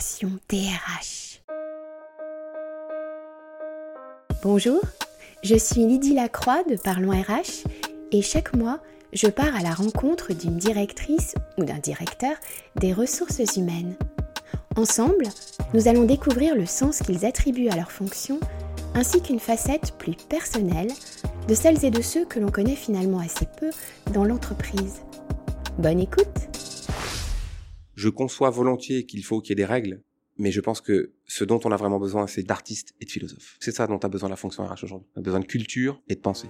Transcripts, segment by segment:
DRH. Bonjour, je suis Lydie Lacroix de Parlons RH et chaque mois, je pars à la rencontre d'une directrice ou d'un directeur des ressources humaines. Ensemble, nous allons découvrir le sens qu'ils attribuent à leur fonction ainsi qu'une facette plus personnelle de celles et de ceux que l'on connaît finalement assez peu dans l'entreprise. Bonne écoute Je conçois volontiers qu'il faut qu'il y ait des règles, mais je pense que ce dont on a vraiment besoin, c'est d'artistes et de philosophes. C'est ça dont a besoin la fonction RH aujourd'hui. On a besoin de culture et de pensée.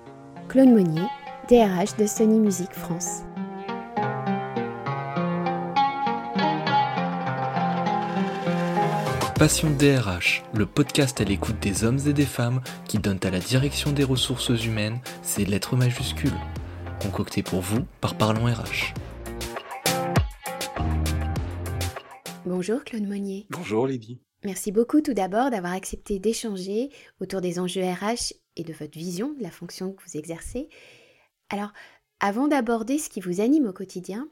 Claude Monnier, DRH de Sony Music France. Passion DRH, le podcast à l'écoute des hommes et des femmes qui donnent à la direction des ressources humaines ses lettres majuscules. Concocté pour vous par Parlons RH. Bonjour Claude Monnier. Bonjour Lydie. Merci beaucoup tout d'abord d'avoir accepté d'échanger autour des enjeux RH et de votre vision de la fonction que vous exercez. Alors, avant d'aborder ce qui vous anime au quotidien,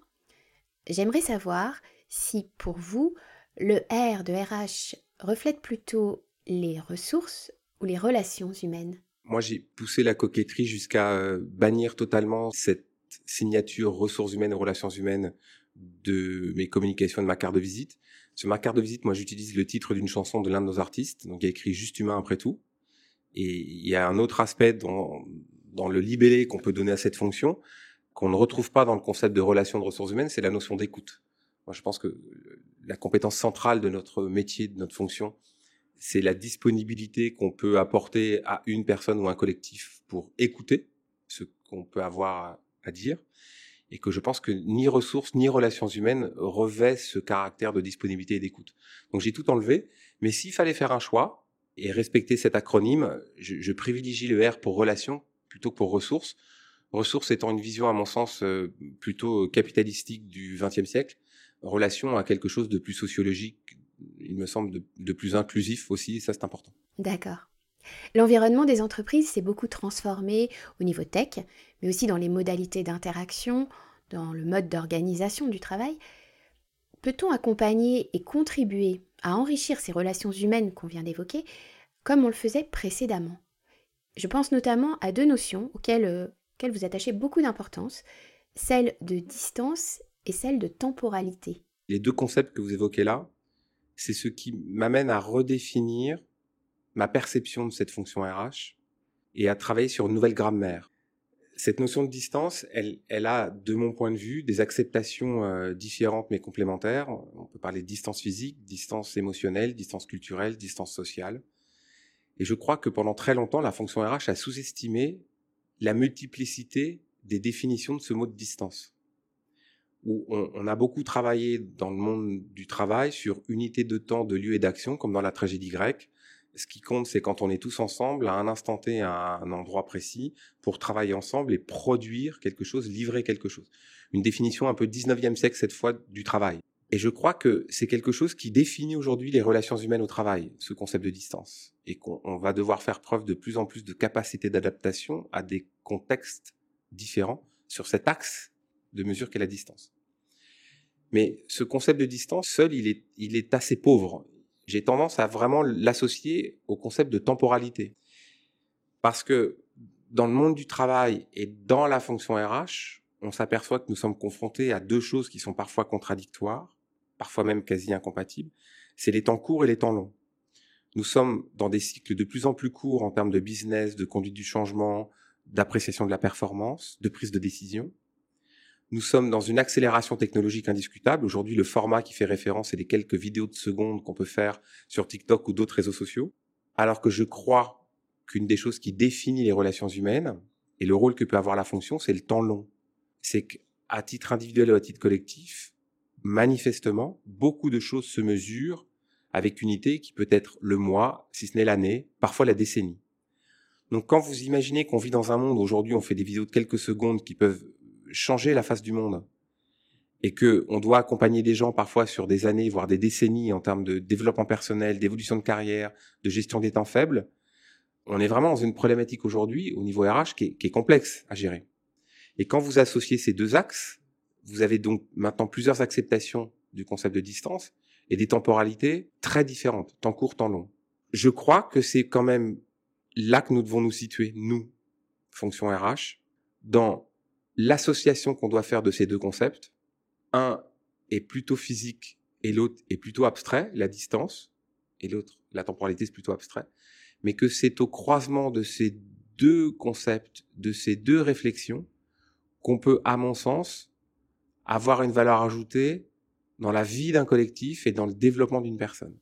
j'aimerais savoir si pour vous, le R de RH reflète plutôt les ressources ou les relations humaines? Moi, j'ai poussé la coquetterie jusqu'à euh, bannir totalement cette signature ressources humaines et relations humaines de mes communications et de ma carte de visite. Sur ma carte de visite, moi, j'utilise le titre d'une chanson de l'un de nos artistes, donc il y a écrit Juste humain après tout. Et il y a un autre aspect dans, dans le libellé qu'on peut donner à cette fonction, qu'on ne retrouve pas dans le concept de relation de ressources humaines, c'est la notion d'écoute. Moi, je pense que la compétence centrale de notre métier, de notre fonction, c'est la disponibilité qu'on peut apporter à une personne ou un collectif pour écouter ce qu'on peut avoir à dire, et que je pense que ni ressources ni relations humaines revêtent ce caractère de disponibilité et d'écoute. Donc j'ai tout enlevé, mais s'il fallait faire un choix et respecter cet acronyme, je, je privilégie le R pour relation plutôt que pour ressources. Ressources étant une vision, à mon sens, euh, plutôt capitalistique du XXe siècle, relation à quelque chose de plus sociologique, il me semble, de, plus inclusif aussi, et ça c'est important. D'accord. L'environnement des entreprises s'est beaucoup transformé au niveau tech, mais aussi dans les modalités d'interaction, dans le mode d'organisation du travail. Peut-on accompagner et contribuer à enrichir ces relations humaines qu'on vient d'évoquer, comme on le faisait précédemment? Je pense notamment à deux notions auxquelles, euh, auxquelles vous attachez beaucoup d'importance, celle de distance et celle de temporalité. Les deux concepts que vous évoquez là, c'est ce qui m'amène à redéfinir ma perception de cette fonction RH et à travailler sur une nouvelle grammaire. Cette notion de distance, elle, a, de mon point de vue, des acceptations euh, différentes mais complémentaires. On peut parler de distance physique, distance émotionnelle, distance culturelle, distance sociale. Et je crois que pendant très longtemps, la fonction RH a sous-estimé la multiplicité des définitions de ce mot de distance où on, a beaucoup travaillé dans le monde du travail sur unité de temps, de lieu et d'action, comme dans la tragédie grecque. Ce qui compte, c'est quand on est tous ensemble à un instant T, à un endroit précis, pour travailler ensemble et produire quelque chose, livrer quelque chose. Une définition un peu 19e siècle cette fois du travail. Et je crois que c'est quelque chose qui définit aujourd'hui les relations humaines au travail, ce concept de distance. Et qu'on va devoir faire preuve de plus en plus de capacité d'adaptation à des contextes différents sur cet axe de mesure qu'est la distance. Mais ce concept de distance, seul, il est, il est assez pauvre. J'ai tendance à vraiment l'associer au concept de temporalité. Parce que dans le monde du travail et dans la fonction RH, on s'aperçoit que nous sommes confrontés à deux choses qui sont parfois contradictoires, parfois même quasi incompatibles. C'est les temps courts et les temps longs. Nous sommes dans des cycles de plus en plus courts en termes de business, de conduite du changement, d'appréciation de la performance, de prise de décision. Nous sommes dans une accélération technologique indiscutable. Aujourd'hui, le format qui fait référence, c'est les quelques vidéos de secondes qu'on peut faire sur TikTok ou d'autres réseaux sociaux. Alors que je crois qu'une des choses qui définit les relations humaines et le rôle que peut avoir la fonction, c'est le temps long. C'est qu'à titre individuel ou à titre collectif, manifestement, beaucoup de choses se mesurent avec unité qui peut être le mois, si ce n'est l'année, parfois la décennie. Donc quand vous imaginez qu'on vit dans un monde, aujourd'hui on fait des vidéos de quelques secondes qui peuvent changer la face du monde et que on doit accompagner des gens parfois sur des années, voire des décennies en termes de développement personnel, d'évolution de carrière, de gestion des temps faibles, on est vraiment dans une problématique aujourd'hui au niveau RH qui est, qui est, complexe à gérer. Et quand vous associez ces deux axes, vous avez donc maintenant plusieurs acceptations du concept de distance et des temporalités très différentes, tant court, tant long. Je crois que c'est quand même là que nous devons nous situer, nous, fonction RH, dans l'association qu'on doit faire de ces deux concepts. Un est plutôt physique et l'autre est plutôt abstrait, la distance, et l'autre, la temporalité, c'est plutôt abstrait, mais que c'est au croisement de ces deux concepts, de ces deux réflexions, qu'on peut, à mon sens, avoir une valeur ajoutée dans la vie d'un collectif et dans le développement d'une personne.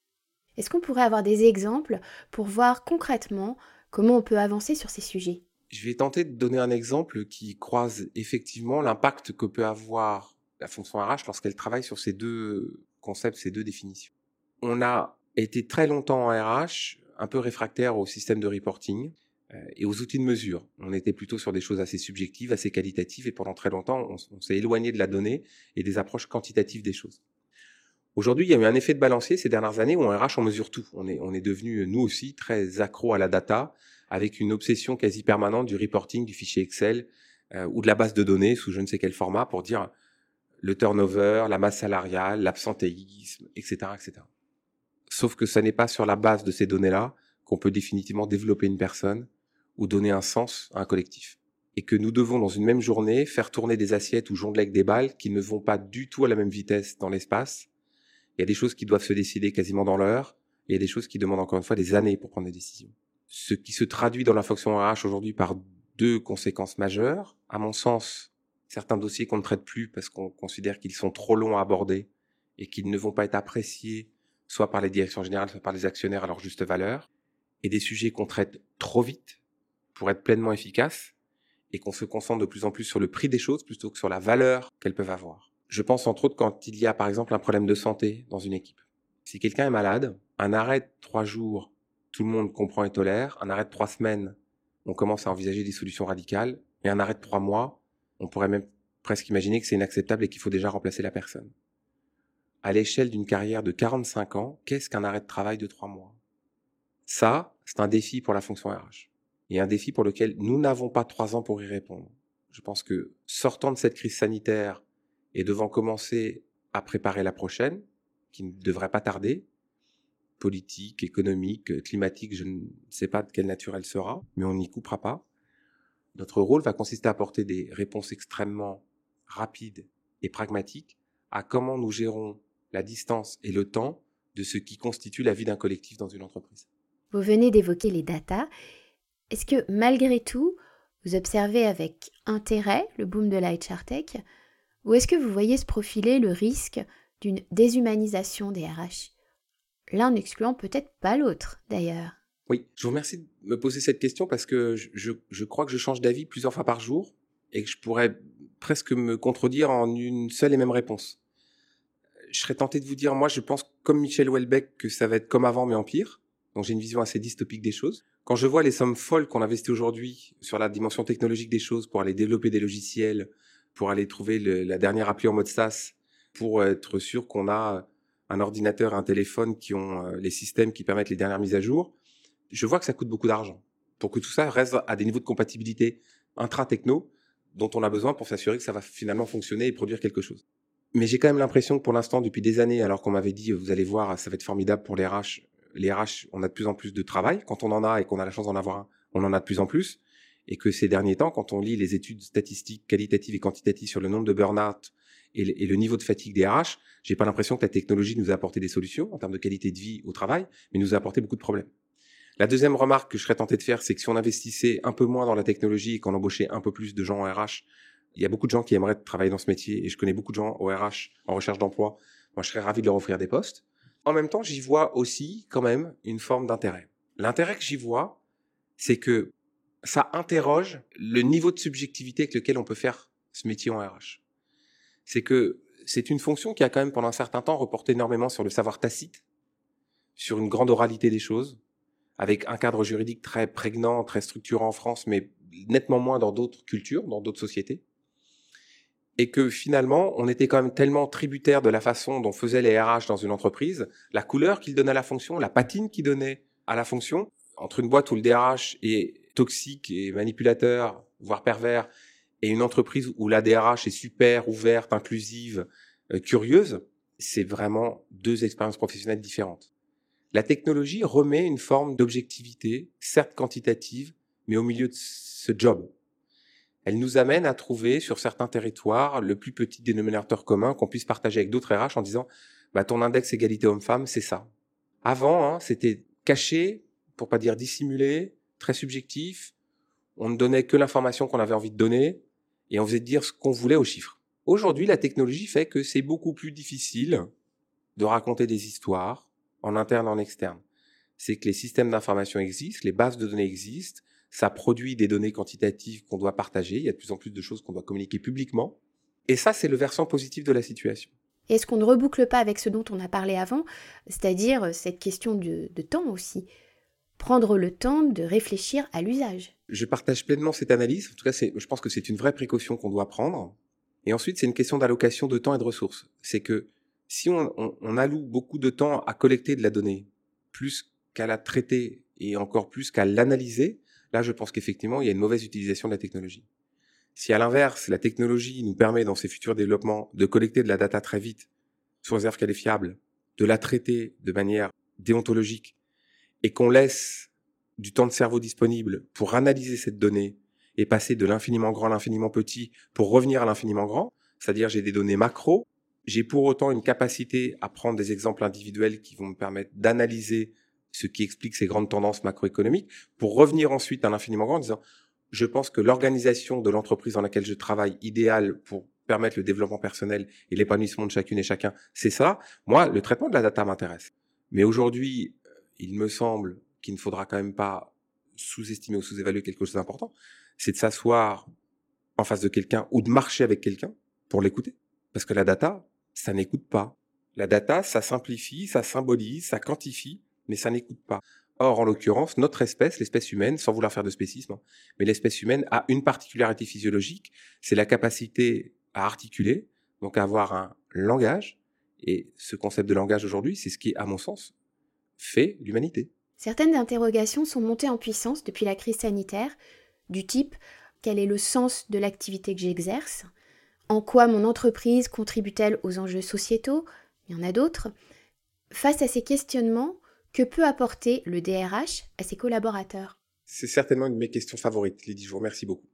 Est-ce qu'on pourrait avoir des exemples pour voir concrètement comment on peut avancer sur ces sujets? Je vais tenter de donner un exemple qui croise effectivement l'impact que peut avoir la fonction RH lorsqu'elle travaille sur ces deux concepts, ces deux définitions. On a été très longtemps en RH un peu réfractaire au système de reporting euh, et aux outils de mesure. On était plutôt sur des choses assez subjectives, assez qualitatives, et pendant très longtemps, on, s'est éloigné de la donnée et des approches quantitatives des choses. Aujourd'hui, il y a eu un effet de balancier ces dernières années où en RH, on mesure tout. On est, on est devenu, nous aussi, très accro à la data, avec une obsession quasi permanente du reporting, du fichier Excel, euh, ou de la base de données sous je ne sais quel format pour dire le turnover, la masse salariale, l'absentéisme, etc., etc. Sauf que ce n'est pas sur la base de ces données-là qu'on peut définitivement développer une personne ou donner un sens à un collectif. Et que nous devons, dans une même journée, faire tourner des assiettes ou jongler avec des balles qui ne vont pas du tout à la même vitesse dans l'espace. Il y a des choses qui doivent se décider quasiment dans l'heure, et il y a des choses qui demandent encore une fois des années pour prendre des décisions. Ce qui se traduit dans la fonction RH aujourd'hui par deux conséquences majeures. À mon sens, certains dossiers qu'on ne traite plus parce qu'on considère qu'ils sont trop longs à aborder et qu'ils ne vont pas être appréciés soit par les directions générales, soit par les actionnaires à leur juste valeur, et des sujets qu'on traite trop vite pour être pleinement efficace et qu'on se concentre de plus en plus sur le prix des choses plutôt que sur la valeur qu'elles peuvent avoir. Je pense entre autres quand il y a par exemple un problème de santé dans une équipe. Si quelqu'un est malade, un arrêt de trois jours, tout le monde comprend et tolère. Un arrêt de trois semaines, on commence à envisager des solutions radicales. Et un arrêt de trois mois, on pourrait même presque imaginer que c'est inacceptable et qu'il faut déjà remplacer la personne. À l'échelle d'une carrière de 45 ans, qu'est-ce qu'un arrêt de travail de trois mois? Ça, c'est un défi pour la fonction RH et un défi pour lequel nous n'avons pas trois ans pour y répondre. Je pense que sortant de cette crise sanitaire et devant commencer à préparer la prochaine, qui ne devrait pas tarder, politique, économique, climatique, je ne sais pas de quelle nature elle sera, mais on n'y coupera pas. Notre rôle va consister à apporter des réponses extrêmement rapides et pragmatiques à comment nous gérons la distance et le temps de ce qui constitue la vie d'un collectif dans une entreprise. Vous venez d'évoquer les data est-ce que malgré tout, vous observez avec intérêt le boom de la HR Tech ou est-ce que vous voyez se profiler le risque d'une déshumanisation des RH L'un n'excluant peut-être pas l'autre, d'ailleurs. Oui, je vous remercie de me poser cette question parce que je, je crois que je change d'avis plusieurs fois par jour et que je pourrais presque me contredire en une seule et même réponse. Je serais tenté de vous dire, moi je pense comme Michel Houellebecq que ça va être comme avant mais en pire. Donc j'ai une vision assez dystopique des choses. Quand je vois les sommes folles qu'on investit aujourd'hui sur la dimension technologique des choses pour aller développer des logiciels, pour aller trouver la dernière appli en mode SaaS, pour être sûr qu'on a un ordinateur, un téléphone qui ont euh, les systèmes qui permettent les dernières mises à jour, je vois que ça coûte beaucoup d'argent pour que tout ça reste à des niveaux de compatibilité intra-techno dont on a besoin pour s'assurer que ça va finalement fonctionner et produire quelque chose. Mais j'ai quand même l'impression que pour l'instant, depuis des années, alors qu'on m'avait dit, vous allez voir, ça va être formidable pour les RH, les RH, on a de plus en plus de travail. Quand on en a et qu'on a la chance d'en avoir un, on en a de plus en plus. Et que ces derniers temps, quand on lit les études statistiques qualitatives et quantitatives sur le nombre de burn-out et, le niveau de fatigue des RH, j'ai pas l'impression que la technologie nous a apporté des solutions en termes de qualité de vie au travail, mais nous a apporté beaucoup de problèmes. La deuxième remarque que je serais tenté de faire, c'est que si on investissait un peu moins dans la technologie et qu'on embauchait un peu plus de gens en RH, il y a beaucoup de gens qui aimeraient travailler dans ce métier et je connais beaucoup de gens au RH en recherche d'emploi. Moi, je serais ravi de leur offrir des postes en même temps, j'y vois aussi quand même une forme d'intérêt. L'intérêt que j'y vois, c'est que ça interroge le niveau de subjectivité avec lequel on peut faire ce métier en RH. C'est que c'est une fonction qui a quand même pendant un certain temps reporté énormément sur le savoir tacite, sur une grande oralité des choses, avec un cadre juridique très prégnant, très structurant en France, mais nettement moins dans d'autres cultures, dans d'autres sociétés. Et que finalement, on était quand même tellement tributaire de la façon dont faisaient les RH dans une entreprise, la couleur qu'ils donnaient à la fonction, la patine qu'ils donnaient à la fonction, entre une boîte où le DRH est toxique et manipulateur, voire pervers, et une entreprise où la DRH est super, ouverte, inclusive, euh, curieuse, c'est vraiment deux expériences professionnelles différentes. La technologie remet une forme d'objectivité, certes quantitative, mais au milieu de ce job. Elle nous amène à trouver sur certains territoires le plus petit dénominateur commun qu'on puisse partager avec d'autres RH en disant bah, ton index égalité homme-femme, c'est ça. Avant, hein, c'était caché, pour pas dire dissimulé, très subjectif. On ne donnait que l'information qu'on avait envie de donner et on faisait dire ce qu'on voulait aux chiffres. Aujourd'hui, la technologie fait que c'est beaucoup plus difficile de raconter des histoires en interne, en externe. C'est que les systèmes d'information existent, les bases de données existent, ça produit des données quantitatives qu'on doit partager, il y a de plus en plus de choses qu'on doit communiquer publiquement. Et ça, c'est le versant positif de la situation. Est-ce qu'on ne reboucle pas avec ce dont on a parlé avant, c'est-à-dire cette question de, de temps aussi? Prendre le temps de réfléchir à l'usage. Je partage pleinement cette analyse. En tout cas, je pense que c'est une vraie précaution qu'on doit prendre. Et ensuite, c'est une question d'allocation de temps et de ressources. C'est que si on, alloue beaucoup de temps à collecter de la donnée, plus qu'à la traiter et encore plus qu'à l'analyser, là, je pense qu'effectivement, il y a une mauvaise utilisation de la technologie. Si à l'inverse, la technologie nous permet dans ses futurs développements de collecter de la data très vite, sous réserve qu'elle est fiable, de la traiter de manière déontologique, et qu'on laisse du temps de cerveau disponible pour analyser cette donnée et passer de l'infiniment grand à l'infiniment petit pour revenir à l'infiniment grand, c'est-à-dire j'ai des données macro, j'ai pour autant une capacité à prendre des exemples individuels qui vont me permettre d'analyser ce qui explique ces grandes tendances macroéconomiques pour revenir ensuite à l'infiniment grand en disant je pense que l'organisation de l'entreprise dans laquelle je travaille idéale pour permettre le développement personnel et l'épanouissement de chacune et chacun, c'est ça. Moi, le traitement de la data m'intéresse. Mais aujourd'hui, il me semble qu'il ne faudra quand même pas sous-estimer ou sous-évaluer quelque chose d'important c'est de s'asseoir en face de quelqu'un ou de marcher avec quelqu'un pour l'écouter. Parce que la data, ça n'écoute pas. La data, ça simplifie, ça symbolise, ça quantifie, mais ça n'écoute pas. Or, en l'occurrence, notre espèce, l'espèce humaine, sans vouloir faire de spécisme, hein, mais l'espèce humaine a une particularité physiologique, c'est la capacité à articuler, donc à avoir un langage. Et ce concept de langage aujourd'hui, c'est ce qui, à mon sens, fait l'humanité. Certaines interrogations sont montées en puissance depuis la crise sanitaire, du type quel est le sens de l'activité que j'exerce? En quoi mon entreprise contribue-t-elle aux enjeux sociétaux? Il y en a d'autres. Face à ces questionnements, que peut apporter le DRH à ses collaborateurs? C'est certainement une de mes questions favorites, Lydie, je vous remercie beaucoup.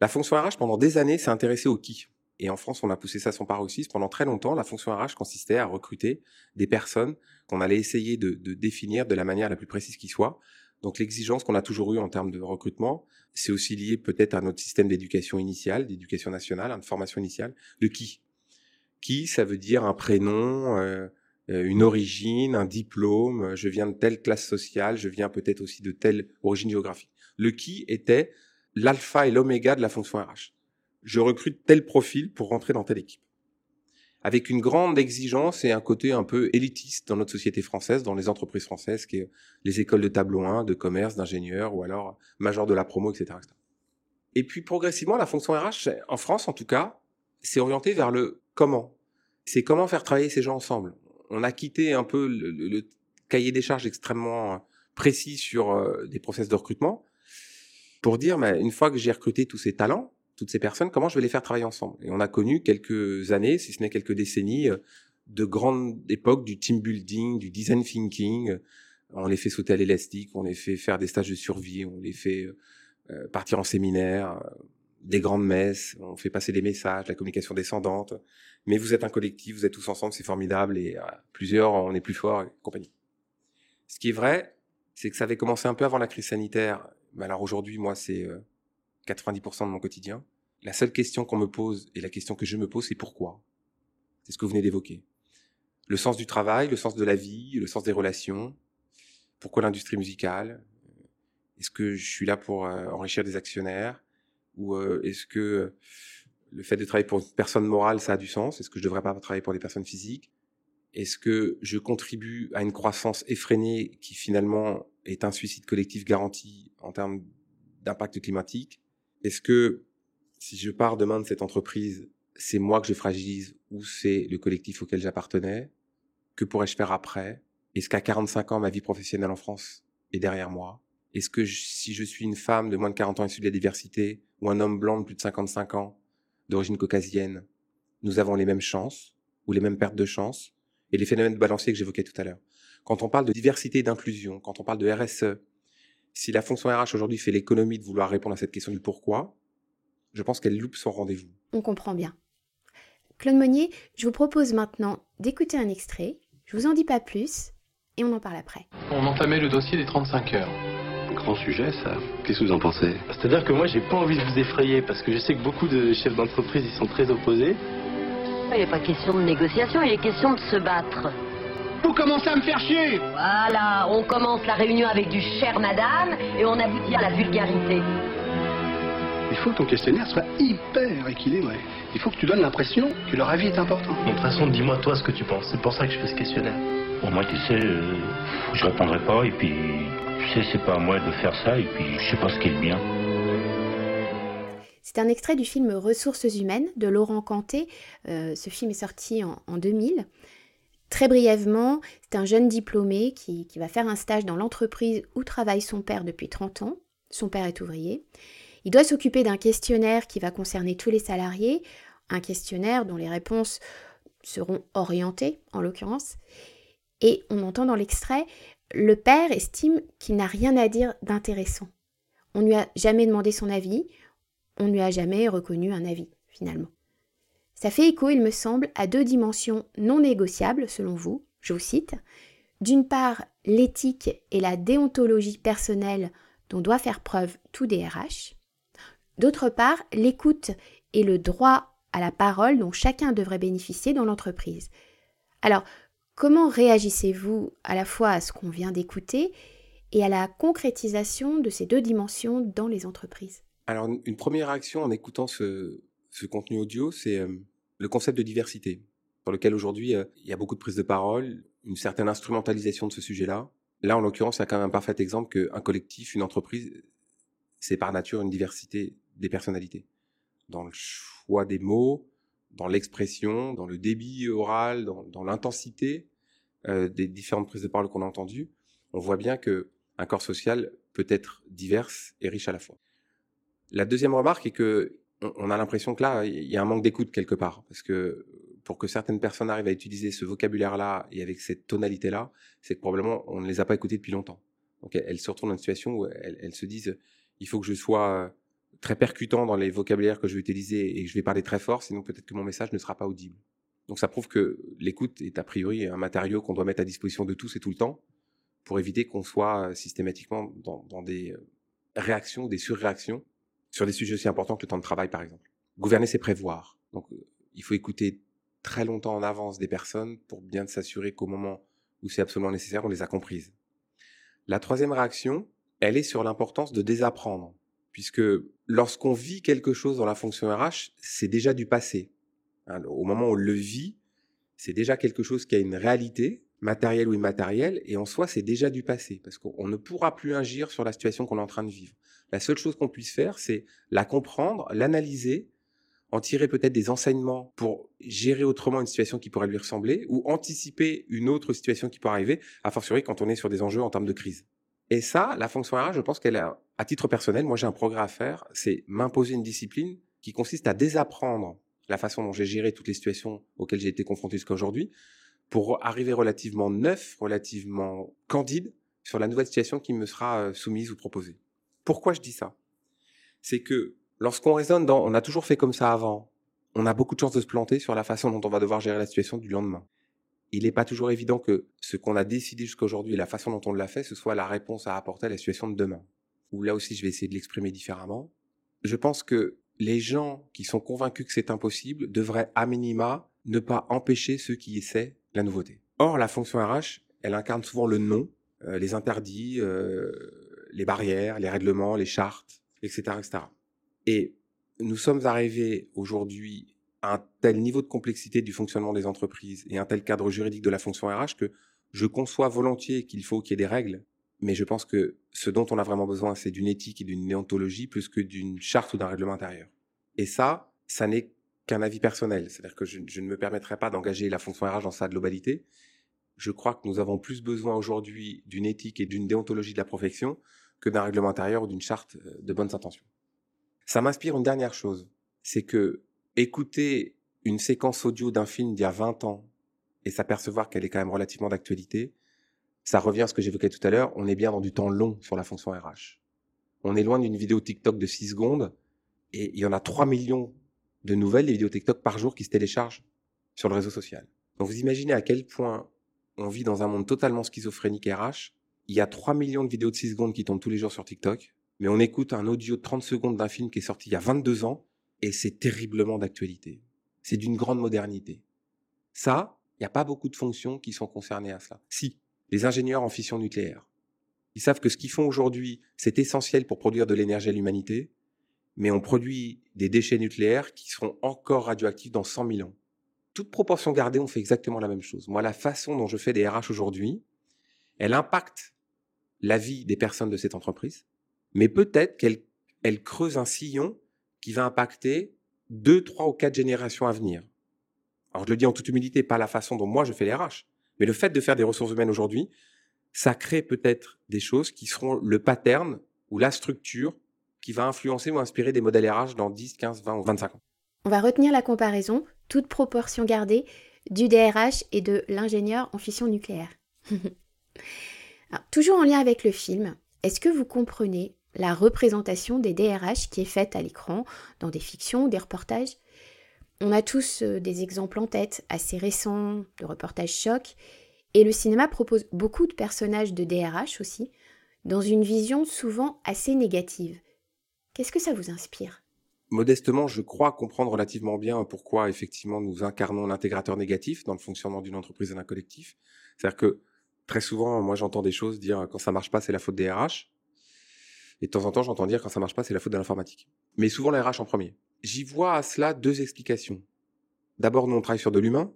La fonction RH, pendant des années, s'est intéressée au qui? Et en France, on a poussé ça à son paroxysme. Pendant très longtemps, la fonction RH consistait à recruter des personnes qu'on allait essayer de, de, définir de la manière la plus précise qui soit, donc l'exigence qu'on a toujours eue en termes de recrutement, c'est aussi lié peut-être à notre système d'éducation initiale, d'éducation nationale, hein, de formation initiale, de qui? Qui, ça veut dire un prénom, euh, euh, une origine, un diplôme, je viens de telle classe sociale, je viens peut-être aussi de telle origine géographique. Le qui était l'alpha et l'oméga de la fonction RH. Je recrute tel profil pour rentrer dans telle équipe avec une grande exigence et un côté un peu élitiste dans notre société française, dans les entreprises françaises, qui est les écoles de tableau 1, de commerce, d'ingénieurs, ou alors major de la promo, etc., Et puis progressivement, la fonction RH, en France en tout cas, s'est orientée vers le comment. C'est comment faire travailler ces gens ensemble. On a quitté un peu le, cahier des charges extrêmement précis sur euh, des process de recrutement pour dire, mais une fois que j'ai recruté tous ces talents, toutes ces personnes, comment je vais les faire travailler ensemble? Et on a connu quelques années, si ce n'est quelques décennies, euh, de grandes époques du team building, du design thinking. On les fait sauter à l'élastique, on les fait faire des stages de survie, on les fait euh, euh, partir en séminaire, des grandes messes, on fait passer des messages, la communication descendante. Mais vous êtes un collectif, vous êtes tous ensemble, c'est formidable, et plusieurs, on est plus fort, et compagnie. Ce qui est vrai, c'est que ça avait commencé un peu avant la crise sanitaire. Mais alors aujourd'hui, moi, c'est 90% de mon quotidien. La seule question qu'on me pose et la question que je me pose, c'est pourquoi? C'est ce que vous venez d'évoquer. Le sens du travail, le sens de la vie, le sens des relations. Pourquoi l'industrie musicale? Est-ce que je suis là pour euh, enrichir des actionnaires? Ou euh, est-ce que le fait de travailler pour une personne morale, ça a du sens? Est-ce que je devrais pas travailler pour des personnes physiques? Est-ce que je contribue à une croissance effrénée qui finalement est un suicide collectif garanti en termes d'impact climatique? Est-ce que si je pars demain de cette entreprise, c'est moi que je fragilise ou c'est le collectif auquel j'appartenais? Que pourrais-je faire après? Est-ce qu'à 45 ans, ma vie professionnelle en France est derrière moi? Est-ce que si je suis une femme de moins de 40 ans issue de la diversité ou un homme blanc de plus de 55 ans d'origine caucasienne, nous avons les mêmes chances ou les mêmes pertes de chance et les phénomènes de balancier que j'évoquais tout à l'heure. Quand on parle de diversité et d'inclusion, quand on parle de RSE, si la fonction RH aujourd'hui fait l'économie de vouloir répondre à cette question du pourquoi, je pense qu'elle loupe son rendez-vous. On comprend bien. Claude Monnier, je vous propose maintenant d'écouter un extrait. Je vous en dis pas plus et on en parle après. On entamait le dossier des 35 heures. Grand sujet, ça. Qu'est-ce que vous en pensez? C'est-à-dire que moi, j'ai pas envie de vous effrayer parce que je sais que beaucoup de chefs d'entreprise, ils sont très opposés. Il n'est pas question de négociation, il est question de se battre. Vous commencez à me faire chier Voilà, on commence la réunion avec du cher madame et on aboutit à la vulgarité. Il faut que ton questionnaire soit hyper équilibré. Il faut que tu donnes l'impression que leur avis est important. De toute façon, dis-moi toi ce que tu penses. C'est pour ça que je fais ce questionnaire. Pour moi, tu sais, euh, je répondrai pas et puis, tu sais, c'est pas à moi de faire ça et puis je sais pas ce qui est le bien. C'est un extrait du film Ressources humaines de Laurent Canté. Euh, ce film est sorti en, en 2000. Très brièvement, c'est un jeune diplômé qui, va faire un stage dans l'entreprise où travaille son père depuis 30 ans. Son père est ouvrier. Il doit s'occuper d'un questionnaire qui va concerner tous les salariés, un questionnaire dont les réponses seront orientées en l'occurrence. Et on entend dans l'extrait, le père estime qu'il n'a rien à dire d'intéressant. On ne lui a jamais demandé son avis, on ne lui a jamais reconnu un avis finalement. Ça fait écho, il me semble, à deux dimensions non négociables, selon vous, je vous cite. D'une part, l'éthique et la déontologie personnelle dont doit faire preuve tout DRH. D'autre part, l'écoute et le droit à la parole dont chacun devrait bénéficier dans l'entreprise. Alors, comment réagissez-vous à la fois à ce qu'on vient d'écouter et à la concrétisation de ces deux dimensions dans les entreprises? Alors, une première réaction en écoutant ce, ce contenu audio, c'est euh, le concept de diversité, sur lequel aujourd'hui euh, il y a beaucoup de prises de parole, une certaine instrumentalisation de ce sujet-là. Là, en l'occurrence, il y a quand même un parfait exemple qu'un collectif, une entreprise, c'est par nature une diversité des personnalités, dans le choix des mots, dans l'expression, dans le débit oral, dans, l'intensité euh, des différentes prises de parole qu'on a entendues. On voit bien que un corps social peut être divers et riche à la fois. La deuxième remarque est que on a l'impression que là, il y a un manque d'écoute quelque part, parce que pour que certaines personnes arrivent à utiliser ce vocabulaire-là et avec cette tonalité-là, c'est que probablement on ne les a pas écoutées depuis longtemps. Donc elles se retrouvent dans une situation où elles, se disent, il faut que je sois très percutant dans les vocabulaires que je vais utiliser et que je vais parler très fort, sinon peut-être que mon message ne sera pas audible. Donc ça prouve que l'écoute est a priori un matériau qu'on doit mettre à disposition de tous et tout le temps pour éviter qu'on soit systématiquement dans, dans des réactions, des surréactions sur des sujets aussi importants que le temps de travail, par exemple. Gouverner, c'est prévoir. Donc, il faut écouter très longtemps en avance des personnes pour bien s'assurer qu'au moment où c'est absolument nécessaire, on les a comprises. La troisième réaction, elle est sur l'importance de désapprendre, puisque lorsqu'on vit quelque chose dans la fonction RH, c'est déjà du passé. Hein, au moment où on le vit, c'est déjà quelque chose qui a une réalité, matérielle ou immatérielle, et en soi, c'est déjà du passé, parce qu'on ne pourra plus agir sur la situation qu'on est en train de vivre. La seule chose qu'on puisse faire, c'est la comprendre, l'analyser, en tirer peut-être des enseignements pour gérer autrement une situation qui pourrait lui ressembler, ou anticiper une autre situation qui pourrait arriver, à fortiori quand on est sur des enjeux en termes de crise. Et ça, la fonction RH, je pense qu'elle a, à titre personnel, moi j'ai un progrès à faire, c'est m'imposer une discipline qui consiste à désapprendre la façon dont j'ai géré toutes les situations auxquelles j'ai été confronté jusqu'à aujourd'hui, pour arriver relativement neuf, relativement candide sur la nouvelle situation qui me sera soumise ou proposée. Pourquoi je dis ça? C'est que lorsqu'on raisonne dans on a toujours fait comme ça avant, on a beaucoup de chances de se planter sur la façon dont on va devoir gérer la situation du lendemain. Il n'est pas toujours évident que ce qu'on a décidé jusqu'à aujourd'hui et la façon dont on l'a fait, ce soit la réponse à apporter à la situation de demain. Ou là aussi, je vais essayer de l'exprimer différemment. Je pense que les gens qui sont convaincus que c'est impossible devraient à minima ne pas empêcher ceux qui essaient nouveauté. Or, la fonction RH, elle incarne souvent le non, euh, les interdits, euh, les barrières, les règlements, les chartes, etc., etc. Et nous sommes arrivés aujourd'hui à un tel niveau de complexité du fonctionnement des entreprises et un tel cadre juridique de la fonction RH que je conçois volontiers qu'il faut qu'il y ait des règles, mais je pense que ce dont on a vraiment besoin, c'est d'une éthique et d'une néontologie plus que d'une charte ou d'un règlement intérieur. Et ça, ça n'est qu'un avis personnel. C'est-à-dire que je, ne me permettrai pas d'engager la fonction RH dans sa globalité. Je crois que nous avons plus besoin aujourd'hui d'une éthique et d'une déontologie de la profession que d'un règlement intérieur ou d'une charte de bonnes intentions. Ça m'inspire une dernière chose, c'est que écouter une séquence audio d'un film d'il y a 20 ans et s'apercevoir qu'elle est quand même relativement d'actualité, ça revient à ce que j'évoquais tout à l'heure, on est bien dans du temps long sur la fonction RH. On est loin d'une vidéo TikTok de 6 secondes et il y en a 3 millions de nouvelles, des vidéos TikTok par jour qui se téléchargent sur le réseau social. Donc vous imaginez à quel point on vit dans un monde totalement schizophrénique RH. Il y a 3 millions de vidéos de 6 secondes qui tombent tous les jours sur TikTok, mais on écoute un audio de 30 secondes d'un film qui est sorti il y a 22 ans et c'est terriblement d'actualité. C'est d'une grande modernité. Ça, il n'y a pas beaucoup de fonctions qui sont concernées à cela. Si, les ingénieurs en fission nucléaire. Ils savent que ce qu'ils font aujourd'hui, c'est essentiel pour produire de l'énergie à l'humanité, mais on produit des déchets nucléaires qui seront encore radioactifs dans 100 000 ans. Toute proportion gardée, on fait exactement la même chose. Moi, la façon dont je fais des RH aujourd'hui, elle impacte la vie des personnes de cette entreprise, mais peut-être qu'elle elle creuse un sillon qui va impacter deux, trois ou quatre générations à venir. Alors je le dis en toute humilité, pas la façon dont moi je fais les RH, mais le fait de faire des ressources humaines aujourd'hui, ça crée peut-être des choses qui seront le pattern ou la structure va influencer ou inspirer des modèles RH dans 10, 15, 20 ou 25 ans. On va retenir la comparaison, toute proportion gardée, du DRH et de l'ingénieur en fission nucléaire. toujours en lien avec le film, est-ce que vous comprenez la représentation des DRH qui est faite à l'écran, dans des fictions, des reportages? On a tous euh, des exemples en tête, assez récents, de reportages chocs, et le cinéma propose beaucoup de personnages de DRH aussi, dans une vision souvent assez négative. Qu'est-ce que ça vous inspire? Modestement, je crois comprendre relativement bien pourquoi effectivement nous incarnons l'intégrateur négatif dans le fonctionnement d'une entreprise et d'un collectif. C'est-à-dire que très souvent, moi j'entends des choses dire quand ça marche pas, c'est la faute des RH. Et de temps en temps, j'entends dire quand ça marche pas, c'est la faute de l'informatique. Mais souvent les RH en premier. J'y vois à cela deux explications. D'abord, nous on travaille sur de l'humain.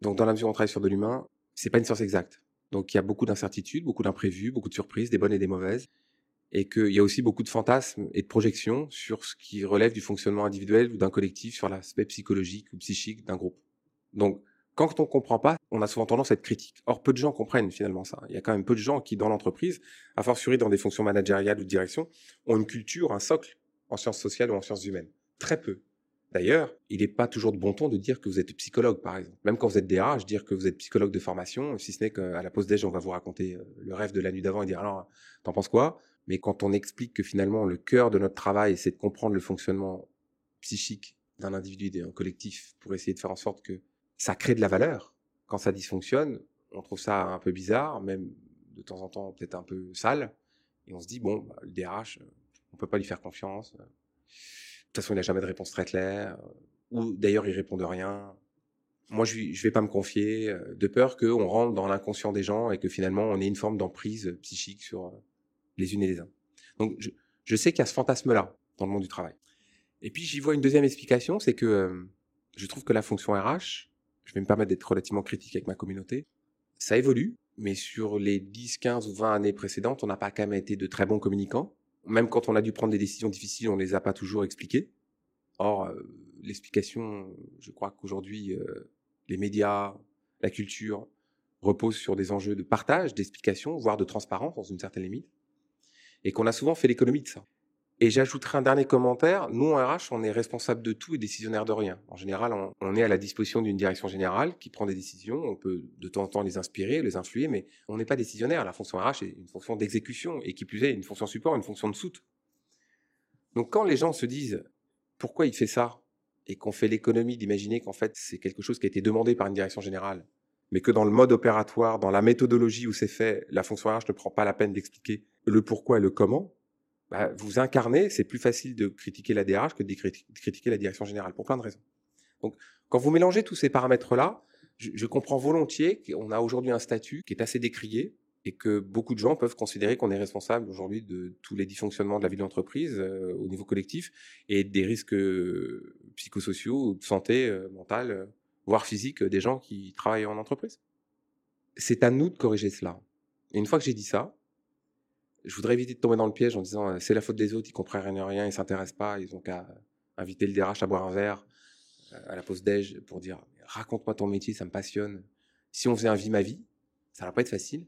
Donc dans la mesure où on travaille sur de l'humain, c'est pas une science exacte. Donc il y a beaucoup d'incertitudes, beaucoup d'imprévus, beaucoup de surprises, des bonnes et des mauvaises et qu'il y a aussi beaucoup de fantasmes et de projections sur ce qui relève du fonctionnement individuel ou d'un collectif, sur l'aspect psychologique ou psychique d'un groupe. Donc, quand on comprend pas, on a souvent tendance à être critique. Or, peu de gens comprennent finalement ça. Il y a quand même peu de gens qui, dans l'entreprise, a fortiori dans des fonctions managériales ou de direction, ont une culture, un socle en sciences sociales ou en sciences humaines. Très peu. D'ailleurs, il n'est pas toujours de bon ton de dire que vous êtes psychologue, par exemple. Même quand vous êtes DRH, dire que vous êtes psychologue de formation, si ce n'est qu'à la pause déj, on va vous raconter euh, le rêve de la nuit d'avant et dire alors, t'en penses quoi? Mais quand on explique que finalement le cœur de notre travail, c'est de comprendre le fonctionnement psychique d'un individu et d'un collectif pour essayer de faire en sorte que ça crée de la valeur, quand ça dysfonctionne, on trouve ça un peu bizarre, même de temps en temps peut-être un peu sale, et on se dit, bon, bah, le DRH, on peut pas lui faire confiance. De toute façon, il n'a jamais de réponse très claire, ou d'ailleurs, il répond de rien. Moi, je ne vais pas me confier, de peur qu'on rentre dans l'inconscient des gens et que finalement, on ait une forme d'emprise psychique sur les unes et les uns. Donc, je, sais qu'il y a ce fantasme-là dans le monde du travail. Et puis, j'y vois une deuxième explication, c'est que euh, je trouve que la fonction RH, je vais me permettre d'être relativement critique avec ma communauté, ça évolue, mais sur les 10, 15 ou 20 années précédentes, on n'a pas quand même été de très bons communicants. Même quand on a dû prendre des décisions difficiles, on ne les a pas toujours expliquées. Or, euh, l'explication, je crois qu'aujourd'hui, euh, les médias, la culture reposent sur des enjeux de partage, d'explication, voire de transparence dans une certaine limite et qu'on a souvent fait l'économie de ça. Et j'ajouterai un dernier commentaire. Nous, en RH, on est responsable de tout et décisionnaire de rien. En général, on, est à la disposition d'une direction générale qui prend des décisions. On peut de temps en temps les inspirer, les influer, mais on n'est pas décisionnaire. La fonction RH est une fonction d'exécution et qui plus est une fonction support, une fonction de soute. Donc quand les gens se disent pourquoi il fait ça et qu'on fait l'économie d'imaginer qu'en fait c'est quelque chose qui a été demandé par une direction générale, mais que dans le mode opératoire, dans la méthodologie où c'est fait, la fonction RH ne prend pas la peine d'expliquer le pourquoi et le comment, bah, vous incarnez, c'est plus facile de critiquer la DRH que de critiquer la direction générale, pour plein de raisons. Donc, quand vous mélangez tous ces paramètres-là, je, comprends volontiers qu'on a aujourd'hui un statut qui est assez décrié et que beaucoup de gens peuvent considérer qu'on est responsable aujourd'hui de tous les dysfonctionnements de la vie de l'entreprise euh, au niveau collectif et des risques euh, psychosociaux ou de santé euh, mentale, voire physique, des gens qui travaillent en entreprise. C'est à nous de corriger cela. Et une fois que j'ai dit ça, je voudrais éviter de tomber dans le piège en disant c'est la faute des autres, ils comprennent rien, ils s'intéressent pas, ils ont qu'à inviter le DRH à boire un verre à la pause déj pour dire raconte-moi ton métier, ça me passionne. Si on faisait un vie ma vie, ça va pas être facile.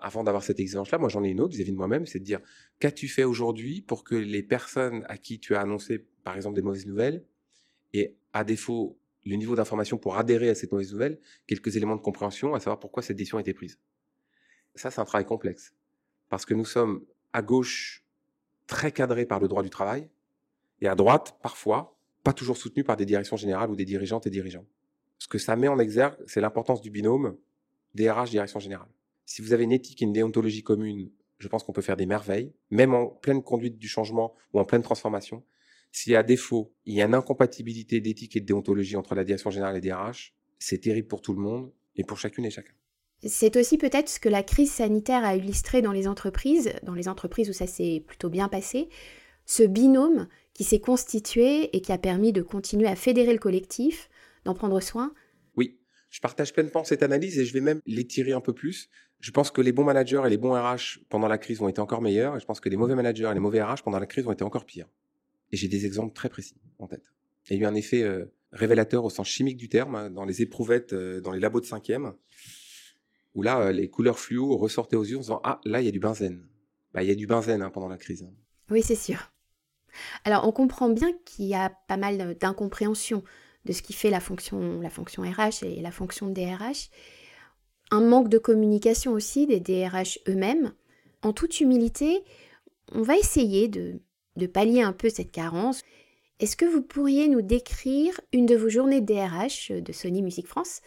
Avant d'avoir cette exigence-là, moi j'en ai une autre vis-à-vis de moi-même, c'est de dire qu'as-tu fait aujourd'hui pour que les personnes à qui tu as annoncé par exemple des mauvaises nouvelles et à défaut le niveau d'information pour adhérer à cette mauvaise nouvelle, quelques éléments de compréhension, à savoir pourquoi cette décision a été prise. Ça, c'est un travail complexe. Parce que nous sommes à gauche très cadrés par le droit du travail, et à droite, parfois, pas toujours soutenus par des directions générales ou des dirigeantes et dirigeants. Ce que ça met en exergue, c'est l'importance du binôme DRH direction générale. Si vous avez une éthique et une déontologie commune, je pense qu'on peut faire des merveilles, même en pleine conduite du changement ou en pleine transformation. Si à défaut, il y a une incompatibilité d'éthique et de déontologie entre la direction générale et DRH, c'est terrible pour tout le monde et pour chacune et chacun. C'est aussi peut-être ce que la crise sanitaire a illustré dans les entreprises, dans les entreprises où ça s'est plutôt bien passé, ce binôme qui s'est constitué et qui a permis de continuer à fédérer le collectif, d'en prendre soin. Oui, je partage pleinement cette analyse et je vais même l'étirer un peu plus. Je pense que les bons managers et les bons RH pendant la crise ont été encore meilleurs et je pense que les mauvais managers et les mauvais RH pendant la crise ont été encore pires. Et j'ai des exemples très précis en tête. Il y a eu un effet euh, révélateur au sens chimique du terme hein, dans les éprouvettes, euh, dans les labos de cinquième, où là, euh, les couleurs fluo ressortaient aux yeux en disant Ah, là, il y a du benzène. Bah, il y a du benzène hein, pendant la crise. Hein. Oui, c'est sûr. Alors, on comprend bien qu'il y a pas mal d'incompréhension de ce qui fait la fonction, la fonction RH et la fonction DRH. Un manque de communication aussi des DRH eux-mêmes. En toute humilité, on va essayer de, de pallier un peu cette carence. Est-ce que vous pourriez nous décrire une de vos journées DRH de Sony Music France?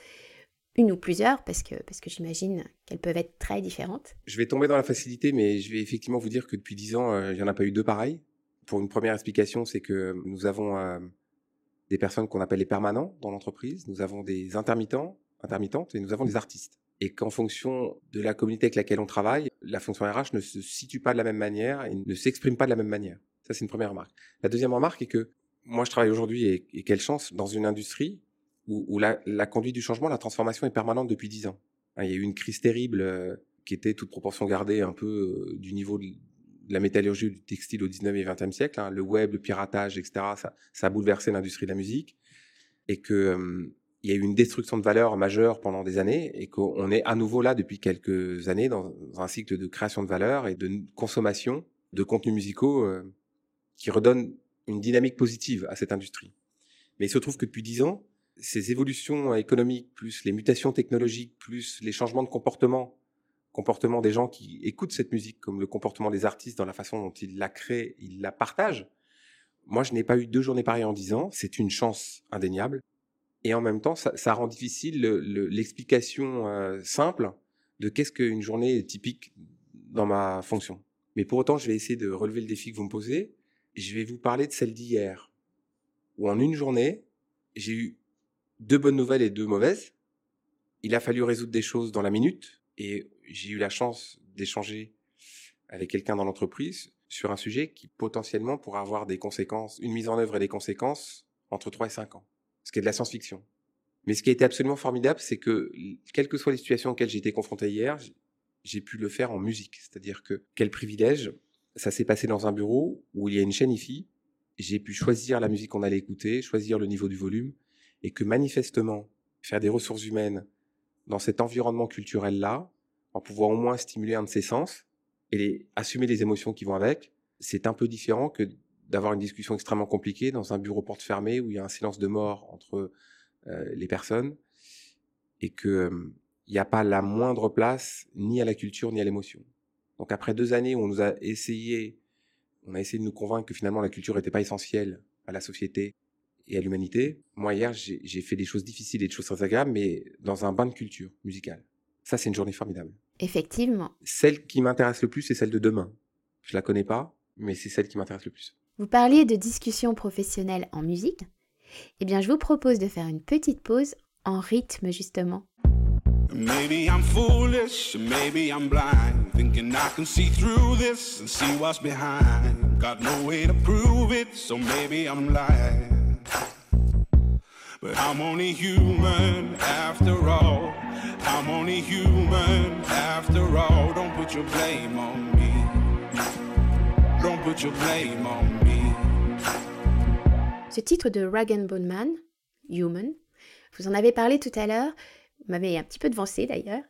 Une ou plusieurs, parce que, parce que j'imagine qu'elles peuvent être très différentes. Je vais tomber dans la facilité, mais je vais effectivement vous dire que depuis dix ans, euh, il n'y en a pas eu deux pareils. Pour une première explication, c'est que nous avons euh, des personnes qu'on appelle les permanents dans l'entreprise, nous avons des intermittents, intermittentes, et nous avons des artistes. Et qu'en fonction de la communauté avec laquelle on travaille, la fonction RH ne se situe pas de la même manière et ne s'exprime pas de la même manière. Ça, c'est une première remarque. La deuxième remarque est que moi, je travaille aujourd'hui, et, quelle chance, dans une industrie où, la, conduite du changement, la transformation est permanente depuis dix ans. Hein, il y a eu une crise terrible euh, qui était toute proportion gardée un peu euh, du niveau de la métallurgie du textile au 19e et 20e siècle. Hein. le web, le piratage, etc. Ça, a bouleversé l'industrie de la musique et que euh, il y a eu une destruction de valeur majeure pendant des années et qu'on est à nouveau là depuis quelques années dans, un cycle de création de valeur et de consommation de contenus musicaux qui redonne une dynamique positive à cette industrie. Mais il se trouve que depuis dix ans, ces évolutions économiques, plus les mutations technologiques, plus les changements de comportement, comportement des gens qui écoutent cette musique, comme le comportement des artistes dans la façon dont ils la créent, ils la partagent. Moi, je n'ai pas eu deux journées pareilles en dix ans. C'est une chance indéniable. Et en même temps, ça, rend difficile l'explication euh, simple de qu'est-ce qu'une journée typique dans ma fonction. Mais pour autant, je vais essayer de relever le défi que vous me posez. Je vais vous parler de celle d'hier, où en une journée, j'ai eu deux bonnes nouvelles et deux mauvaises. Il a fallu résoudre des choses dans la minute et j'ai eu la chance d'échanger avec quelqu'un dans l'entreprise sur un sujet qui potentiellement pourra avoir des conséquences, une mise en œuvre et des conséquences entre 3 et 5 ans, ce qui est de la science-fiction. Mais ce qui a été absolument formidable, c'est que quelles que soient les situations auxquelles j'ai été confronté hier, j'ai pu le faire en musique. C'est-à-dire que quel privilège, ça s'est passé dans un bureau où il y a une chaîne IFI, j'ai pu choisir la musique qu'on allait écouter, choisir le niveau du volume, et que manifestement, faire des ressources humaines dans cet environnement culturel-là, en pouvoir au moins stimuler un de ses sens et assumer les émotions qui vont avec, c'est un peu différent que d'avoir une discussion extrêmement compliquée dans un bureau porte fermée où il y a un silence de mort entre euh, les personnes et que euh, il n'y a pas la moindre place ni à la culture ni à l'émotion. Donc après deux années où on nous a essayé, on a essayé de nous convaincre que finalement la culture n'était pas essentielle à la société, et à l'humanité. Moi, hier, j'ai fait des choses difficiles et des choses très agréables, mais dans un bain de culture musicale. Ça, c'est une journée formidable. Effectivement. Celle qui m'intéresse le plus, c'est celle de demain. Je la connais pas, mais c'est celle qui m'intéresse le plus. Vous parliez de discussions professionnelles en musique. Eh bien, je vous propose de faire une petite pause en rythme, justement. Maybe I'm foolish, maybe I'm blind, thinking I can see through this and see what's behind. Got no way to prove it, so maybe I'm lying. But I'm only human after all. I'm only human after all. Don't put your blame on me. Don't put your blame on me. Ce titre de Rag Bone Man, Human, vous en avez parlé tout à l'heure, vous m'avez un petit peu devancé d'ailleurs.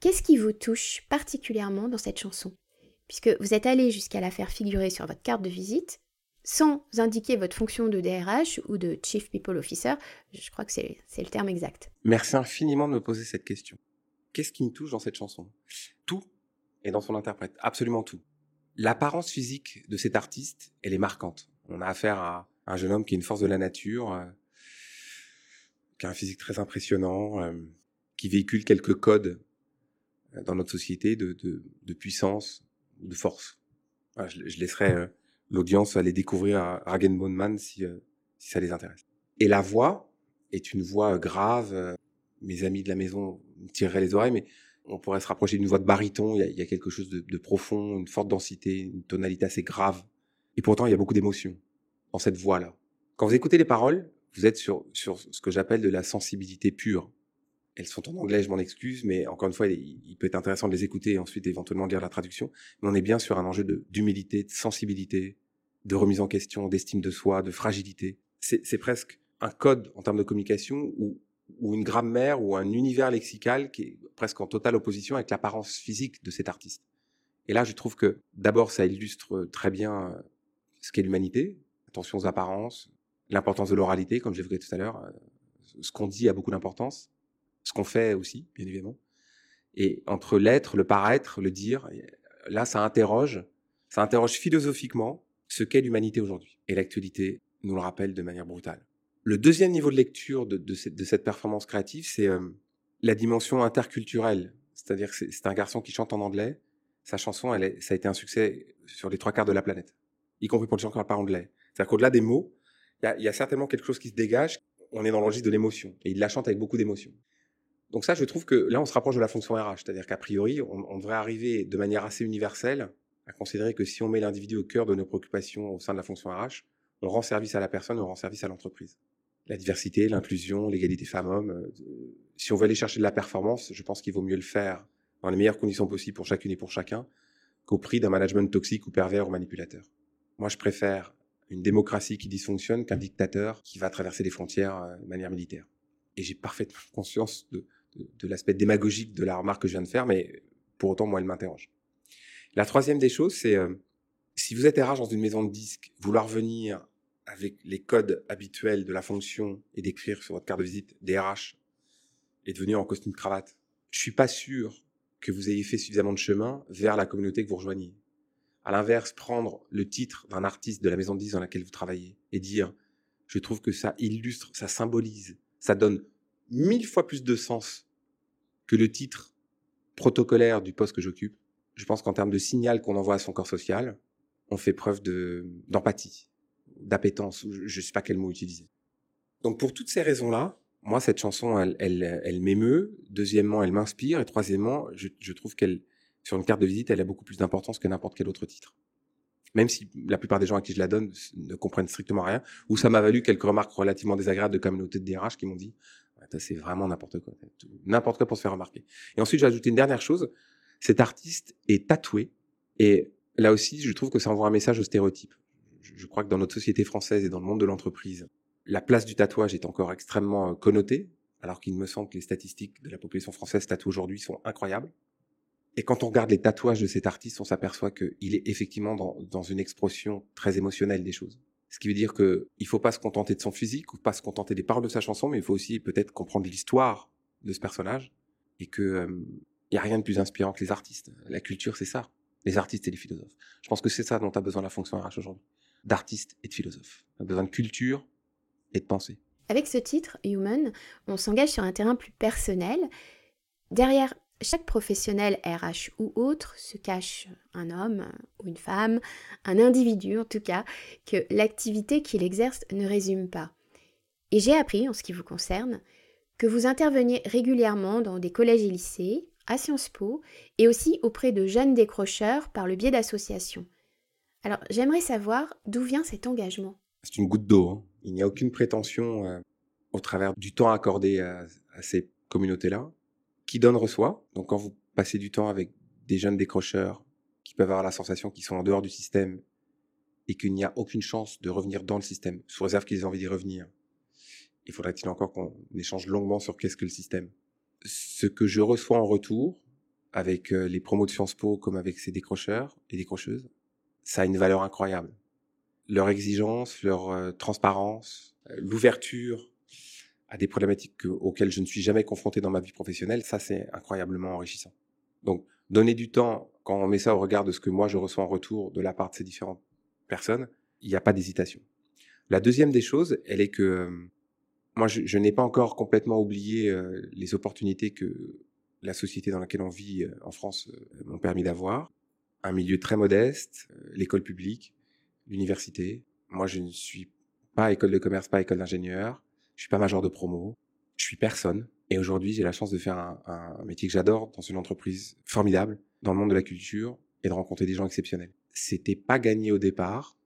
Qu'est-ce qui vous touche particulièrement dans cette chanson? Puisque vous êtes allé jusqu'à la faire figurer sur votre carte de visite, sans indiquer votre fonction de DRH ou de Chief People Officer. Je crois que c'est le terme exact. Merci infiniment de me poser cette question. Qu'est-ce qui me touche dans cette chanson? Tout est dans son interprète, absolument tout. L'apparence physique de cet artiste, elle est marquante. On a affaire à un jeune homme qui est une force de la nature, euh, qui a un physique très impressionnant, euh, qui véhicule quelques codes euh, dans notre société de, de, puissance, de force. je, laisserai euh, l'audience aller découvrir Ragenbonman si, euh, si ça les intéresse. Et la voix est une voix grave. Mes amis de la maison me tireraient les oreilles, mais on pourrait se rapprocher d'une voix de baryton. Il y a, quelque chose de, de, profond, une forte densité, une tonalité assez grave. Et pourtant, il y a beaucoup d'émotions dans cette voix-là. Quand vous écoutez les paroles, vous êtes sur, ce que j'appelle de la sensibilité pure. Elles sont en anglais, je m'en excuse, mais encore une fois, il, peut être intéressant de les écouter et ensuite éventuellement lire la traduction. Mais on est bien sur un enjeu d'humilité, de, sensibilité, de remise en question, d'estime de soi, de fragilité. C'est presque un code en termes de communication ou, ou une grammaire ou un univers lexical qui est presque en totale opposition avec l'apparence physique de cet artiste. Et là, je trouve que d'abord, ça illustre très bien ce qu'est l'humanité, attention aux apparences, l'importance de l'oralité, comme j'évoquais tout à l'heure. Ce qu'on dit a beaucoup d'importance ce qu'on fait aussi, bien évidemment. Et entre l'être, le paraître, le dire, là, ça interroge, ça interroge philosophiquement ce qu'est l'humanité aujourd'hui. Et l'actualité nous le rappelle de manière brutale. Le deuxième niveau de lecture de, cette, performance créative, c'est euh, la dimension interculturelle. C'est-à-dire que c'est un garçon qui chante en anglais. Sa chanson, elle ça a été un succès sur les trois quarts de la planète, y compris pour les gens qui parlent pas anglais. C'est-à-dire qu'au-delà des mots, il y a, certainement quelque chose qui se dégage. On est dans l'enregistre de l'émotion. Et il la chante avec beaucoup d'émotion. Donc ça, je trouve que là, on se rapproche de la fonction RH, c'est-à-dire qu'a priori, on, on, devrait arriver de manière assez universelle à considérer que si on met l'individu au cœur de nos préoccupations au sein de la fonction RH, on rend service à la personne, on rend service à l'entreprise. La diversité, l'inclusion, l'égalité femmes-hommes, euh, si on veut aller chercher de la performance, je pense qu'il vaut mieux le faire dans les meilleures conditions possibles pour chacune et pour chacun qu'au prix d'un management toxique ou pervers ou manipulateur. Moi, je préfère une démocratie qui dysfonctionne qu'un dictateur qui va traverser les frontières euh, de manière militaire. Et j'ai parfaitement conscience de, de, l'aspect démagogique de la remarque que je viens de faire, mais pour autant, moi, elle m'interroge. La troisième des choses, c'est euh, si vous êtes RH dans une maison de disques, vouloir venir avec les codes habituels de la fonction et d'écrire sur votre carte de visite des RH et de venir en costume cravate, je suis pas sûr que vous ayez fait suffisamment de chemin vers la communauté que vous rejoignez. À l'inverse, prendre le titre d'un artiste de la maison de disques dans laquelle vous travaillez et dire, je trouve que ça illustre, ça symbolise, ça donne mille fois plus de sens que le titre protocolaire du poste que j'occupe. Je pense qu'en termes de signal qu'on envoie à son corps social, on fait preuve de d'empathie, d'appétence, je ne sais pas quel mot utiliser. Donc pour toutes ces raisons-là, moi cette chanson, elle, elle, elle m'émeut. Deuxièmement, elle m'inspire. Et troisièmement, je, je trouve qu'elle, sur une carte de visite, elle a beaucoup plus d'importance que n'importe quel autre titre. Même si la plupart des gens à qui je la donne ne comprennent strictement rien, ou ça m'a valu quelques remarques relativement désagréables de communauté de DRH qui m'ont dit c'est vraiment n'importe quoi. N'importe quoi pour se faire remarquer. Et ensuite, j'ai ajouté une dernière chose. Cet artiste est tatoué. Et là aussi, je trouve que ça envoie un message au stéréotype. Je crois que dans notre société française et dans le monde de l'entreprise, la place du tatouage est encore extrêmement euh, connotée, alors qu'il me semble que les statistiques de la population française tatouée aujourd'hui sont incroyables. Et quand on regarde les tatouages de cet artiste, on s'aperçoit qu'il est effectivement dans, dans une expression très émotionnelle des choses. Ce qui veut dire que il faut pas se contenter de son physique ou pas se contenter des paroles de sa chanson, mais il faut aussi peut-être comprendre l'histoire de ce personnage et que euh, y a rien de plus inspirant que les artistes. La culture, c'est ça. Les artistes et les philosophes. Je pense que c'est ça dont a besoin la fonction RH aujourd'hui. D'artistes et de philosophes. On a besoin de culture et de pensée. Avec ce titre, Human, on s'engage sur un terrain plus personnel. Derrière chaque professionnel RH ou autre se cache un homme ou une femme, un individu en tout cas, que l'activité qu'il exerce ne résume pas. Et j'ai appris, en ce qui vous concerne, que vous interveniez régulièrement dans des collèges et lycées, à Sciences Po, et aussi auprès de jeunes décrocheurs par le biais d'associations. Alors j'aimerais savoir d'où vient cet engagement. C'est une goutte d'eau. Hein. Il n'y a aucune prétention euh, au travers du temps accordé à ces communautés-là qui donne reçoit. Donc quand vous passez du temps avec des jeunes décrocheurs qui peuvent avoir la sensation qu'ils sont en dehors du système et qu'il n'y a aucune chance de revenir dans le système, sous réserve qu'ils aient envie d'y revenir, il faudrait-il encore qu'on échange longuement sur qu'est-ce que le système? Ce que je reçois en retour, avec euh, les promos de Sciences Po comme avec ces décrocheurs et décrocheuses, ça a une valeur incroyable. leur exigence, leur euh, transparence, euh, l'ouverture à des problématiques que- auxquelles je ne suis jamais confronté dans ma vie professionnelle, ça c'est incroyablement enrichissant. Donc donner du temps, quand on met ça au regard de ce que moi je reçois en retour de la part de ces différentes personnes, il n'y a pas d'hésitation. La deuxième des choses, elle est que euh, moi je, n'ai pas encore complètement oublié euh, les opportunités que la société dans laquelle on vit euh, en France m'ont permis d'avoir. Un milieu très modeste, l'école publique, l'université. Moi, je ne suis pas école de commerce, pas école d'ingénieur. Je suis pas major de promo. Je suis personne. Et aujourd'hui, j'ai la chance de faire un, un métier que j'adore dans une entreprise formidable, dans le monde de la culture, et de rencontrer des gens exceptionnels. C'était pas gagné au départ,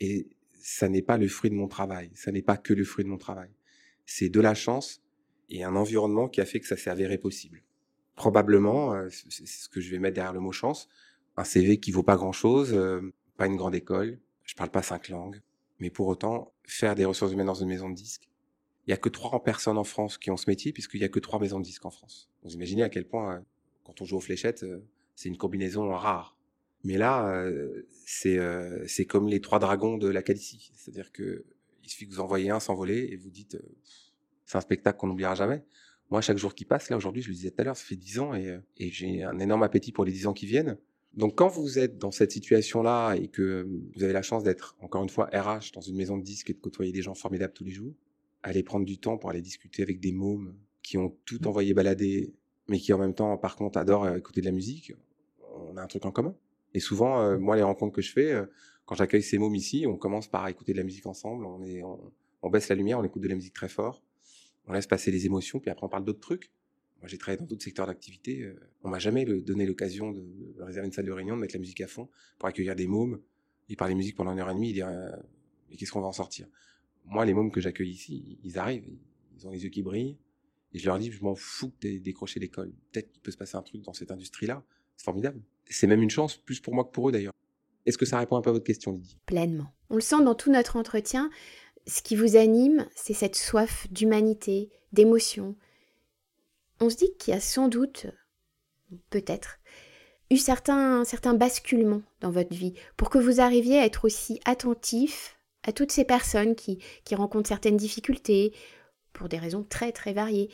et ça n'est pas le fruit de mon travail. Ça n'est pas que le fruit de mon travail. C'est de la chance et un environnement qui a fait que ça s'est avéré possible. Probablement, euh, c'est ce que je vais mettre derrière le mot chance, un CV qui vaut pas grand-chose, euh, pas une grande école, je parle pas cinq langues, mais pour autant, faire des ressources humaines dans une maison de disques, il y a que trois personnes en France qui ont ce métier, puisqu'il y a que trois maisons de disques en France. Vous imaginez à quel point, euh, quand on joue aux fléchettes, euh, c'est une combinaison rare. Mais là, euh, c'est c'est comme les trois dragons de la Calicie. C'est-à-dire que il suffit que vous envoyez un s'envoler et vous dites, c'est un spectacle qu'on n'oubliera jamais. Moi, chaque jour qui passe, là aujourd'hui, je le disais tout à l'heure, ça fait dix ans et, et j'ai un énorme appétit pour les dix ans qui viennent. Donc quand vous êtes dans cette situation-là et que vous avez la chance d'être, encore une fois, RH dans une maison de disques et de côtoyer des gens formidables tous les jours, allez prendre du temps pour aller discuter avec des mômes qui ont tout envoyé balader, mais qui en même temps, par contre, adorent euh, écouter de la musique, on a un truc en commun. Et souvent, euh, moi, les rencontres que je fais, euh, quand j'accueille ces mômes ici, on commence par écouter de la musique ensemble, on, est, on, on baisse la lumière, on écoute de la musique très fort, on laisse passer les émotions, puis après on parle d'autres trucs. Moi, j'ai travaillé dans d'autres secteurs d'activité. euh, on m'a jamais le- donné l'occasion de réserver une salle de réunion, de mettre la musique à fond pour accueillir des mômes et parler musique pendant une heure et demie et dire euh, mais qu'est-ce qu'on va en sortir? Moi, les mômes que j'accueille ici, ils arrivent, ils ont les yeux qui brillent et je leur dis je m'en fous que t'aies décroché l'école. Peut-être qu'il peut se passer un truc dans cette industrie-là. C'est formidable. C'est même une chance, plus pour moi que pour eux d'ailleurs. Est-ce que ça répond un peu à votre question, Lydie? Pleinement. On le sent dans tout notre entretien. Ce qui vous anime, c'est cette soif d'humanité, d'émotion. On se dit qu'il y a sans doute, peut-être, eu certains, certains basculements dans votre vie pour que vous arriviez à être aussi attentif à toutes ces personnes qui, qui rencontrent certaines difficultés pour des raisons très très variées.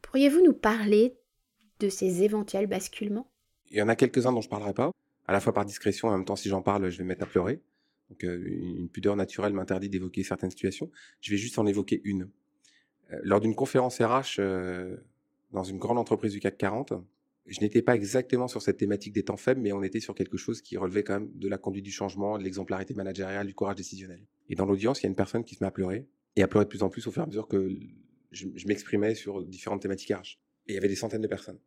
Pourriez-vous nous parler de ces éventuels basculements? Il y en a quelques-uns dont je parlerai pas, à la fois par discrétion, en même temps, si j'en parle, je vais me mettre à pleurer. Donc, euh, une pudeur naturelle m'interdit d'évoquer certaines situations. Je vais juste en évoquer une. Euh, lors d'une conférence RH euh, dans une grande entreprise du CAC 40, je n'étais pas exactement sur cette thématique des temps faibles, mais on était sur quelque chose qui relevait quand même de la conduite du changement, de l'exemplarité managériale, du courage décisionnel. Et dans l'audience, il y a une personne qui se met à pleurer, et à pleurer de plus en plus au fur et à mesure que je, m'exprimais sur différentes thématiques RH. Et il y avait des centaines de personnes.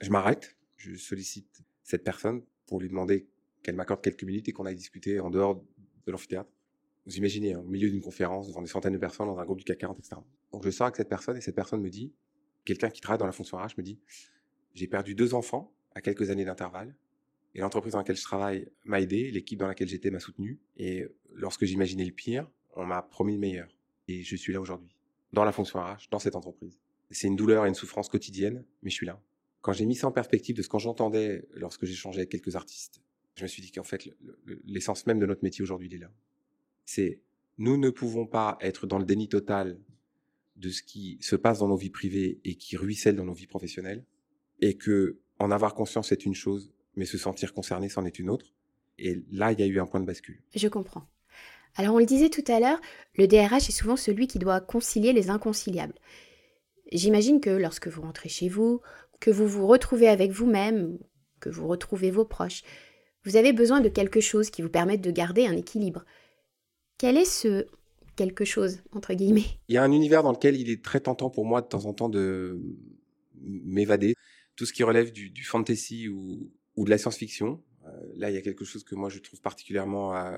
Je m'arrête, je sollicite cette personne pour lui demander qu'elle m'accorde quelques minutes et qu'on aille discuter en dehors de l'amphithéâtre. Vous imaginez, hein, au milieu d'une conférence, devant des centaines de personnes, dans un groupe du CAC 40, etc. Donc je sors avec cette personne et cette personne me dit, quelqu'un qui travaille dans la fonction RH me dit, j'ai perdu deux enfants à quelques années d'intervalle et l'entreprise dans laquelle je travaille m'a aidé, l'équipe dans laquelle j'étais m'a soutenu et lorsque j'imaginais le pire, on m'a promis le meilleur et je suis là aujourd'hui, dans la fonction RH, dans cette entreprise. C'est une douleur et une souffrance quotidienne, mais je suis là. Quand j'ai mis ça en perspective de ce que j'entendais lorsque j'échangeais avec quelques artistes, je me suis dit qu'en fait, le- le- l'essence même de notre métier aujourd'hui, il est là. C'est nous ne pouvons pas être dans le déni total de ce qui se passe dans nos vies privées et qui ruisselle dans nos vies professionnelles, et que en avoir conscience est une chose, mais se sentir concerné, c'en est une autre. Et là, il y a eu un point de bascule. Je comprends. Alors on le disait tout à l'heure, le DRH est souvent celui qui doit concilier les inconciliables. J'imagine que lorsque vous rentrez chez vous, que vous vous retrouvez avec vous-même, que vous retrouvez vos proches, vous avez besoin de quelque chose qui vous permette de garder un équilibre. Quel est ce quelque chose, entre guillemets? Il y a un univers dans lequel il est très tentant pour moi de temps en temps de m'évader. Tout ce qui relève du, fantasy ou, de la science-fiction. Euh, là, il y a quelque chose que moi je trouve particulièrement euh,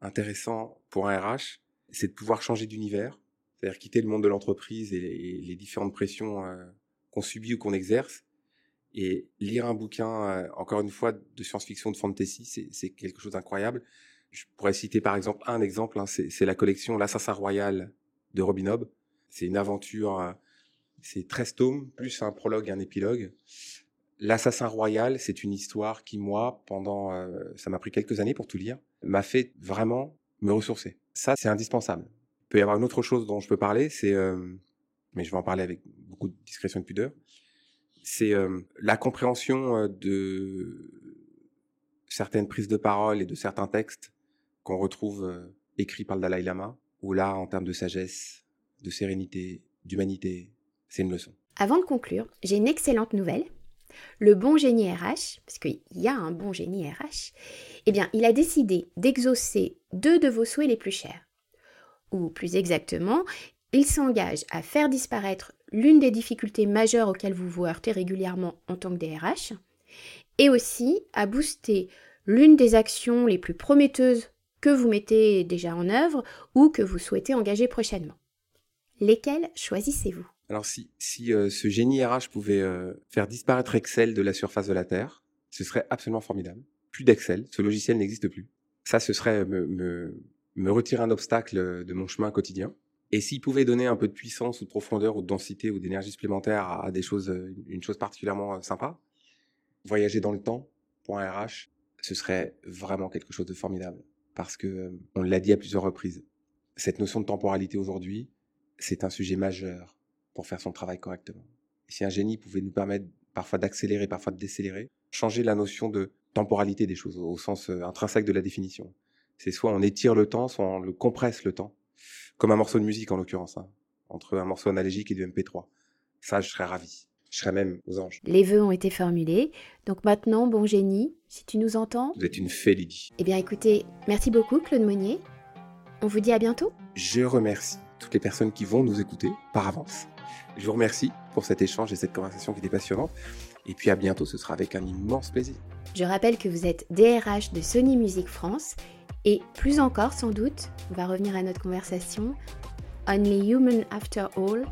intéressant pour un RH, c'est de pouvoir changer d'univers, c'est-à-dire quitter le monde de l'entreprise et, les différentes pressions euh, qu'on subit ou qu'on exerce, et lire un bouquin, encore une fois, de science-fiction, de fantasy, c'est- quelque chose d'incroyable. Je pourrais citer par exemple un exemple, hein, c'est c'est la collection L'Assassin Royal de Robin Hobb. C'est une aventure, c'est 13 tomes, plus un prologue et un épilogue. L'assassin royal, c'est une histoire qui, moi, pendant, euh, ça m'a pris quelques années pour tout lire, m'a fait vraiment me ressourcer. Ça, c'est indispensable. Il peut y avoir une autre chose dont je peux parler, c'est, euh, mais je vais en parler avec beaucoup de discrétion et de pudeur, c'est euh, la compréhension euh, de certaines prises de parole et de certains textes qu'on retrouve euh, écrits par le Dalai Lama, où là, en termes de sagesse, de sérénité, d'humanité, une leçon. Avant de conclure, j'ai une excellente nouvelle. Le bon génie RH, parce qu'il y a un bon génie RH, eh bien, il a décidé d'exaucer deux de vos souhaits les plus chers. Ou plus exactement, il s'engage à faire disparaître l'une des difficultés majeures auxquelles vous vous heurtez régulièrement en tant que DRH, et aussi à booster l'une des actions les plus prometteuses que vous mettez déjà en œuvre ou que vous souhaitez engager prochainement. Lesquelles choisissez-vous? Alors si, si euh, ce génie RH pouvait euh, faire disparaître Excel de la surface de la Terre, ce serait absolument formidable. Plus d'Excel, ce logiciel n'existe plus. Ça, ce serait me, retirer un obstacle de mon chemin quotidien. Et s'il pouvait donner un peu de puissance ou de profondeur ou de densité ou d'énergie supplémentaire à, des choses, euh, une chose particulièrement euh, sympa, voyager dans le temps pour un RH, ce serait vraiment quelque chose de formidable. Parce que, euh, on l'a dit à plusieurs reprises, cette notion de temporalité aujourd'hui, c'est un sujet majeur pour faire son travail correctement. Si un génie pouvait nous permettre parfois d'accélérer, parfois de décélérer, changer la notion de temporalité des choses au sens euh, intrinsèque de la définition. C'est soit on étire le temps, soit on le compresse le temps, comme un morceau de musique en l'occurrence, hein, entre un morceau analogique et du MP3. Ça, je serais ravi. Je serais même aux anges. Les vœux ont été formulés. Donc maintenant, bon génie, si tu nous entends. Vous êtes une fée, Lydie. Eh bien écoutez, merci beaucoup Claude Monnier. On vous dit à bientôt. Je remercie toutes les personnes qui vont nous écouter par avance. Je vous remercie pour cet échange et cette conversation qui était passionnante. Et puis à bientôt, ce sera avec un immense plaisir. Je rappelle que vous êtes DRH de Sony Music France et plus encore sans doute, on va revenir à notre conversation, Only Human After All.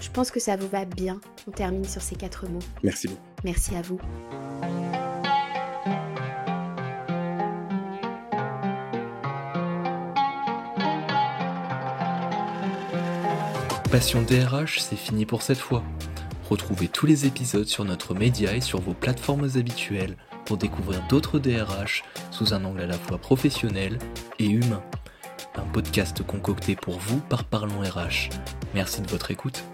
Je pense que ça vous va bien. On termine sur ces quatre mots. Merci beaucoup. Merci à vous. Passion DRH, c'est fini pour cette fois. Retrouvez tous les épisodes sur notre média et sur vos plateformes habituelles pour découvrir d'autres DRH sous un angle à la fois professionnel et humain. Un podcast concocté pour vous par Parlons RH. Merci de votre écoute.